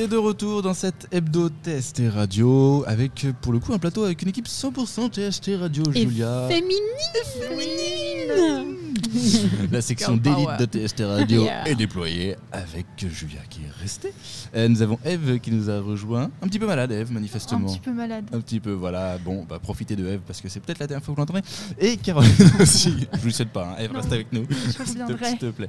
Et de retour dans cette hebdo TST Radio avec pour le coup un plateau avec une équipe 100% TST Radio Et Julia. féminine. La section d'élite de TST Radio Yeah. est déployée avec Julia qui est restée. Euh, nous avons Eve qui nous a rejoint. Un petit peu malade Eve Un manifestement. petit peu malade. Un petit peu, voilà. Bon, bah, profitez de Eve parce que c'est peut-être la dernière fois que vous l'entendrez. Et Caroline aussi. Je vous le souhaite pas, hein. Eve, Non. reste avec nous. Je S'il te- reviendrai. S'il te plaît.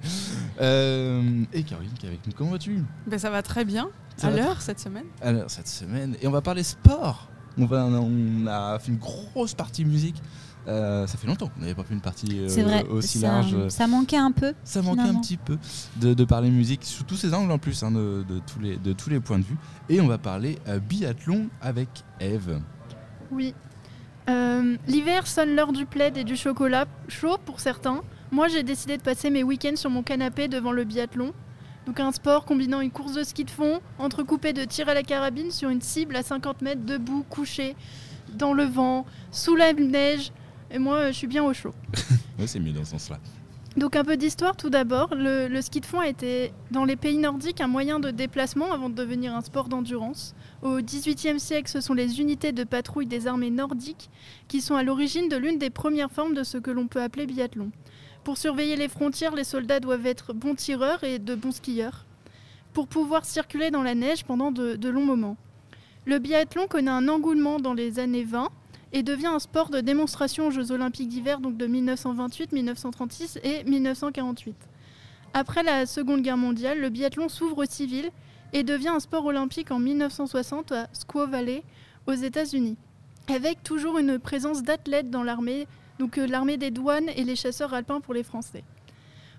Euh, et Caroline qui est avec nous. Comment vas-tu? Ben, ça va très bien. Ça à l'heure cette semaine. Alors, cette semaine, et on va parler sport. On, va, on a fait une grosse partie musique. Euh, ça fait longtemps qu'on n'avait pas fait une partie euh, C'est vrai, aussi ça, large. ça manquait un peu. Ça manquait un petit peu de, de parler musique sous tous ces angles en plus, hein, de, de tous les, de tous les points de vue. Et on va parler euh, biathlon avec Eve. Oui. Euh, L'hiver sonne l'heure du plaid et du chocolat chaud pour certains. Moi, j'ai décidé de passer mes week-ends sur mon canapé devant le biathlon. Donc un sport combinant une course de ski de fond, entrecoupée de tir à la carabine sur une cible à 50 mètres debout, couché, dans le vent, sous la neige. Et moi, je suis bien au chaud. Ouais, c'est mieux dans ce sens-là. Donc un peu d'histoire tout d'abord. Le, le ski de fond a été dans les pays nordiques un moyen de déplacement avant de devenir un sport d'endurance. Au XVIIIe siècle, ce sont les unités de patrouille des armées nordiques qui sont à l'origine de l'une des premières formes de ce que l'on peut appeler biathlon. Pour surveiller les frontières, les soldats doivent être bons tireurs et de bons skieurs pour pouvoir circuler dans la neige pendant de, longs moments. Le biathlon connaît un engouement dans les années 20 et devient un sport de démonstration aux Jeux Olympiques d'hiver de 1928, 1936 et 1948. Après la Seconde Guerre mondiale, le biathlon s'ouvre aux civils et devient un sport olympique en 1960 à Squaw Valley, aux États-Unis, avec toujours une présence d'athlètes dans l'armée, donc l'armée des douanes et les chasseurs alpins pour les Français.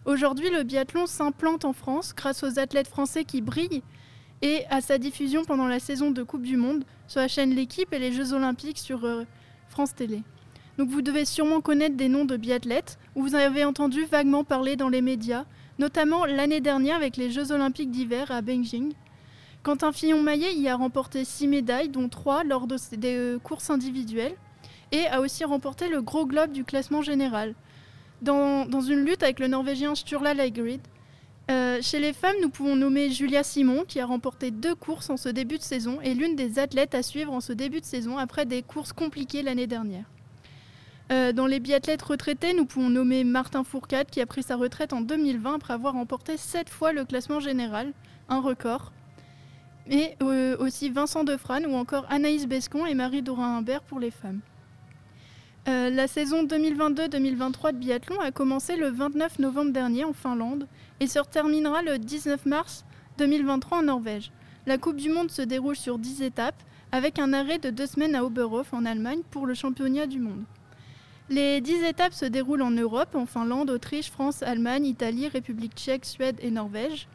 Aujourd'hui, le biathlon s'implante en France grâce aux athlètes français qui brillent et à sa diffusion pendant la saison de Coupe du Monde sur la chaîne L'équipe et les Jeux Olympiques sur euh, France Télé. Vous devez sûrement connaître des noms de biathlètes, ou vous avez entendu vaguement parler dans les médias, notamment l'année dernière avec les Jeux Olympiques d'hiver à Beijing. Quentin Fillon-Maillet y a remporté 6 médailles, dont 3 lors des euh, courses individuelles, et a aussi remporté le gros globe du classement général. Dans, une lutte avec le Norvégien Sturla Lagerud, euh, chez les femmes, nous pouvons nommer Julia Simon, qui a remporté deux courses en ce début de saison et l'une des athlètes à suivre en ce début de saison après des courses compliquées l'année dernière. Euh, dans les biathlètes retraités, nous pouvons nommer Martin Fourcade, qui a pris sa retraite en 2020 après avoir remporté sept fois le classement général, un record. Et euh, aussi Vincent Defrane ou encore Anaïs Bescon et Marie Dorin-Imbert pour les femmes. Euh, la saison 2022-2023 de biathlon a commencé le 29 novembre dernier en Finlande et se terminera le 19 mars 2023 en Norvège. La Coupe du Monde se déroule sur 10 étapes avec un arrêt de deux semaines à Oberhof en Allemagne pour le championnat du monde. Les 10 étapes se déroulent en Europe, en Finlande, Autriche, France, Allemagne, Italie, République tchèque, Suède et Norvège.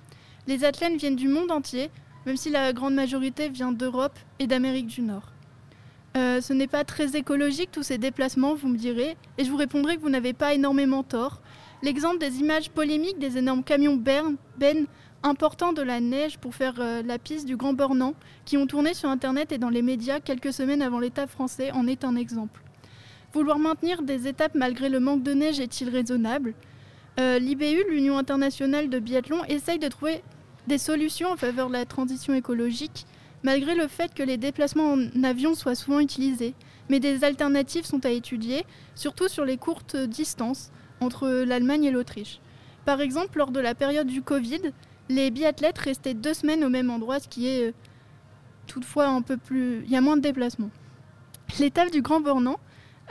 Les athlètes viennent du monde entier, même si la grande majorité vient d'Europe et d'Amérique du Nord. Euh, ce n'est pas très écologique tous ces déplacements, vous me direz, et je vous répondrai que vous n'avez pas énormément tort. L'exemple des images polémiques des énormes camions bern- bennes importants de la neige pour faire euh, la piste du Grand Bornand, qui ont tourné sur Internet et dans les médias quelques semaines avant l'étape français, en est un exemple. Vouloir maintenir des étapes malgré le manque de neige est-il raisonnable? Euh, L'IBU, l'Union internationale de biathlon, essaye de trouver des solutions en faveur de la transition écologique, malgré le fait que les déplacements en avion soient souvent utilisés. Mais des alternatives sont à étudier, surtout sur les courtes distances entre l'Allemagne et l'Autriche. Par exemple, lors de la période du Covid, les biathlètes restaient deux semaines au même endroit, ce qui est euh, toutefois un peu plus... Il y a moins de déplacements. L'étape du Grand Bornand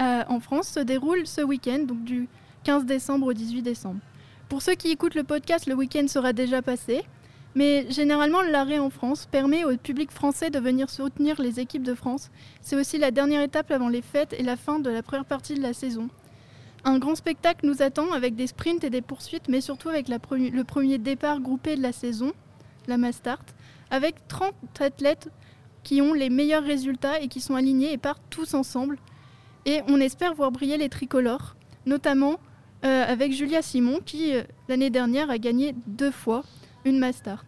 euh, en France se déroule ce week-end, donc du 15 décembre au 18 décembre. Pour ceux qui écoutent le podcast, le week-end sera déjà passé, mais généralement l'arrêt en France permet au public français de venir soutenir les équipes de France. C'est aussi la dernière étape avant les fêtes et la fin de la première partie de la saison. Un grand spectacle nous attend avec des sprints et des poursuites, mais surtout avec le premier départ groupé de la saison, la Mastart, avec 30 athlètes qui ont les meilleurs résultats et qui sont alignés et partent tous ensemble. Et on espère voir briller les tricolores, notamment euh, avec Julia Simon qui, euh, l'année dernière, a gagné deux fois une Mastart.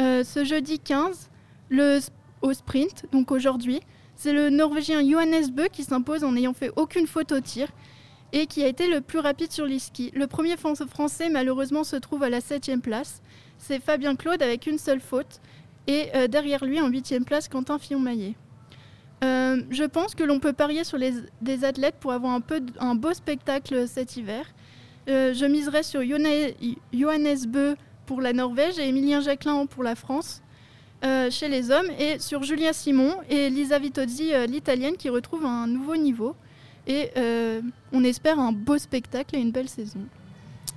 Euh, ce jeudi 15, le, au sprint, donc aujourd'hui, c'est le Norvégien Johannes Bö qui s'impose en n'ayant fait aucune faute au tir et qui a été le plus rapide sur les skis. Le premier Fran- français, malheureusement, se trouve à la 7 place. C'est Fabien Claude avec une seule faute Et euh, derrière lui, en huitième place, Quentin Fillon-Maillet. Euh, je pense que l'on peut parier sur les, des athlètes pour avoir un, peu, un beau spectacle cet hiver. Euh, je miserai sur Johannes Bö pour la Norvège et Emilien Jacquelin pour la France euh, chez les hommes et sur Julien Simon et Lisa Vitozzi, euh, l'italienne, qui retrouve un nouveau niveau. Et euh, on espère un beau spectacle et une belle saison.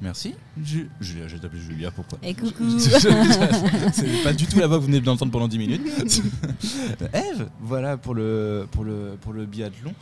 Merci. Ju- Julia, je vais t'appeler Julia, pourquoi Et coucou. C'est pas du tout la voix que vous venez d'entendre pendant 10 minutes. Eve, voilà pour le, pour le, pour le biathlon.